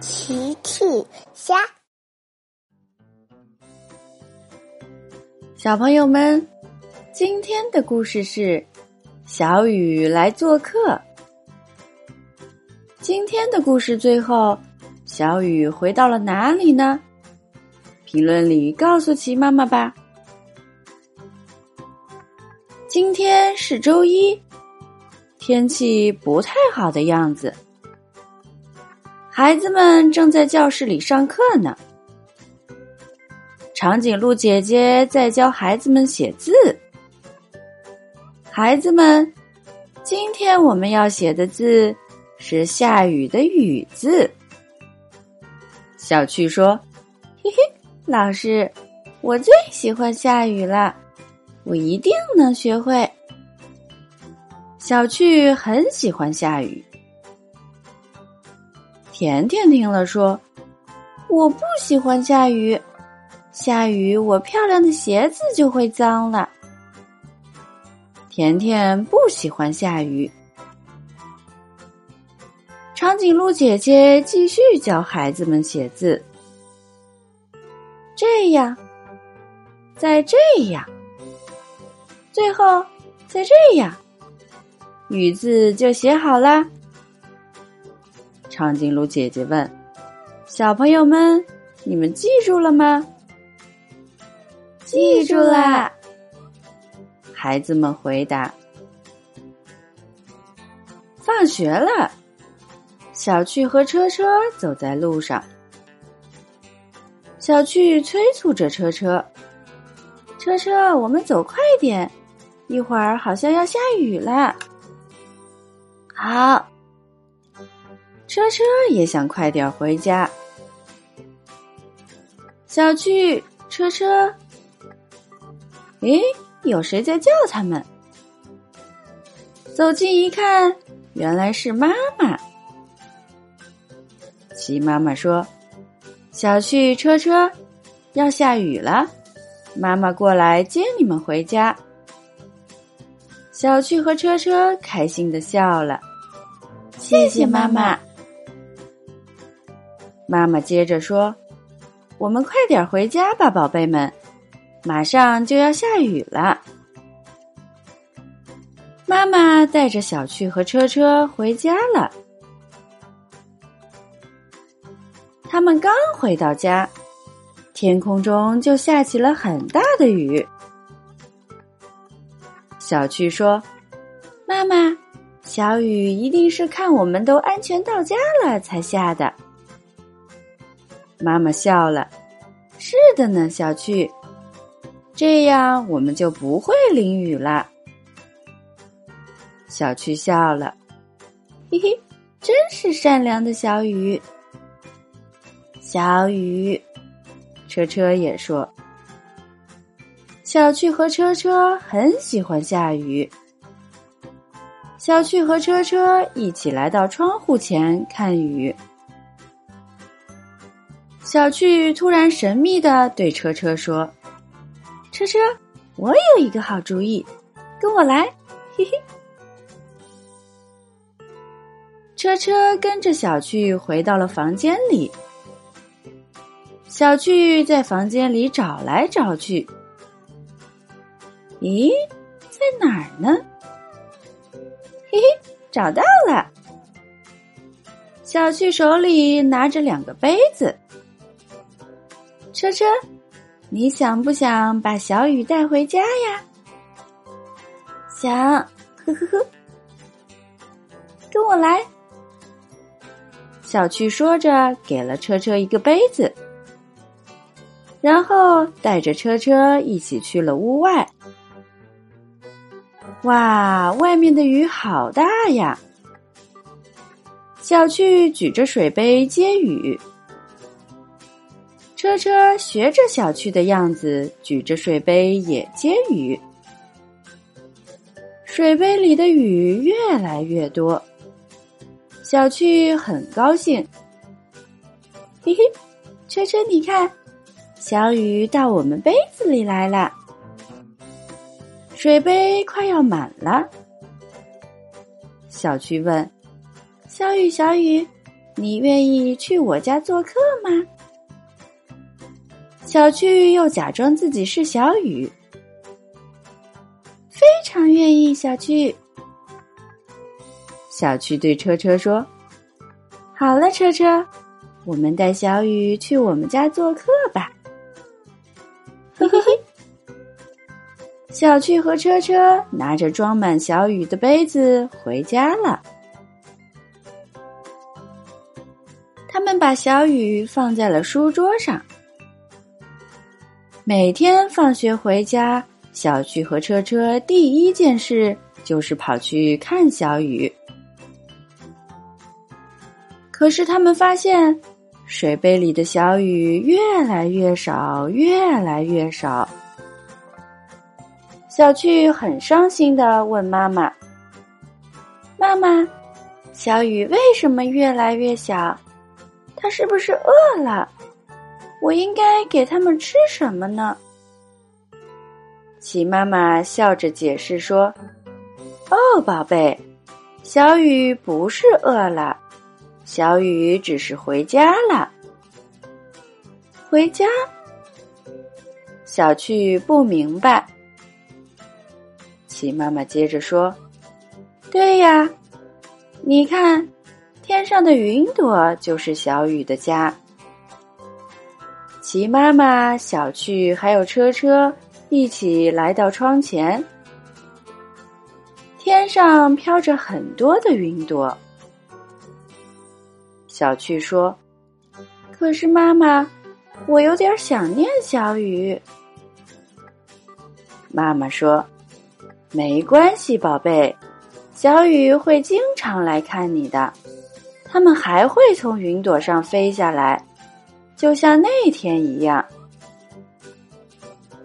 奇趣虾，小朋友们，今天的故事是小雨来做客。今天的故事最后，小雨回到了哪里呢？评论里告诉奇妈妈吧。今天是周一，天气不太好的样子。孩子们正在教室里上课呢。长颈鹿姐姐在教孩子们写字。孩子们，今天我们要写的字是下雨的“雨”字。小趣说：“嘿嘿，老师，我最喜欢下雨了，我一定能学会。”小趣很喜欢下雨。甜甜听了说：“我不喜欢下雨，下雨我漂亮的鞋子就会脏了。”甜甜不喜欢下雨。长颈鹿姐姐继续教孩子们写字，这样，再这样，最后再这样，雨字就写好啦。长颈鹿姐姐问：“小朋友们，你们记住了吗？”“记住啦！”孩子们回答。放学了，小趣和车车走在路上。小趣催促着车车：“车车，我们走快点，一会儿好像要下雨了。”好。车车也想快点回家。小趣，车车，诶，有谁在叫他们？走近一看，原来是妈妈。齐妈妈说：“小趣，车车，要下雨了，妈妈过来接你们回家。”小趣和车车开心的笑了，谢谢妈妈。妈妈接着说：“我们快点回家吧，宝贝们，马上就要下雨了。”妈妈带着小趣和车车回家了。他们刚回到家，天空中就下起了很大的雨。小趣说：“妈妈，小雨一定是看我们都安全到家了才下的。”妈妈笑了，是的呢，小趣，这样我们就不会淋雨了。小趣笑了，嘿嘿，真是善良的小雨。小雨，车车也说，小趣和车车很喜欢下雨。小趣和车车一起来到窗户前看雨。小趣突然神秘的对车车说：“车车，我有一个好主意，跟我来，嘿嘿。”车车跟着小趣回到了房间里。小趣在房间里找来找去，咦，在哪儿呢？嘿嘿，找到了！小趣手里拿着两个杯子。车车，你想不想把小雨带回家呀？想，呵呵呵，跟我来。小趣说着，给了车车一个杯子，然后带着车车一起去了屋外。哇，外面的雨好大呀！小趣举着水杯接雨。车车学着小趣的样子，举着水杯也接雨。水杯里的雨越来越多，小趣很高兴。嘿嘿，车车，你看，小雨到我们杯子里来了，水杯快要满了。小趣问：“小雨，小雨，你愿意去我家做客吗？小趣又假装自己是小雨，非常愿意。小趣，小趣对车车说：“好了，车车，我们带小雨去我们家做客吧。”嘿嘿嘿，小趣和车车拿着装满小雨的杯子回家了。他们把小雨放在了书桌上。每天放学回家，小趣和车车第一件事就是跑去看小雨。可是他们发现，水杯里的小雨越来越少，越来越少。小趣很伤心的问妈妈：“妈妈，小雨为什么越来越小？”他是不是饿了？我应该给他们吃什么呢？齐妈妈笑着解释说：“哦，宝贝，小雨不是饿了，小雨只是回家了。回家？”小趣不明白。齐妈妈接着说：“对呀，你看。”天上的云朵就是小雨的家。齐妈妈、小趣还有车车一起来到窗前，天上飘着很多的云朵。小趣说：“可是妈妈，我有点想念小雨。”妈妈说：“没关系，宝贝，小雨会经常来看你的。”他们还会从云朵上飞下来，就像那天一样。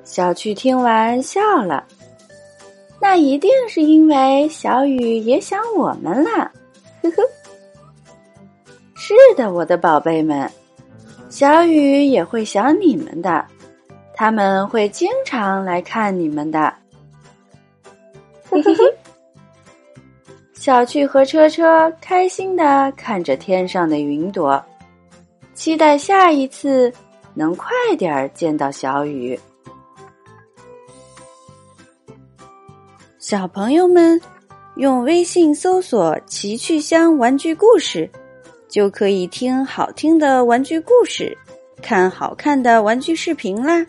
小趣听完笑了，那一定是因为小雨也想我们了，呵呵。是的，我的宝贝们，小雨也会想你们的，他们会经常来看你们的，嘿嘿嘿。小趣和车车开心的看着天上的云朵，期待下一次能快点见到小雨。小朋友们，用微信搜索“奇趣箱玩具故事”，就可以听好听的玩具故事，看好看的玩具视频啦。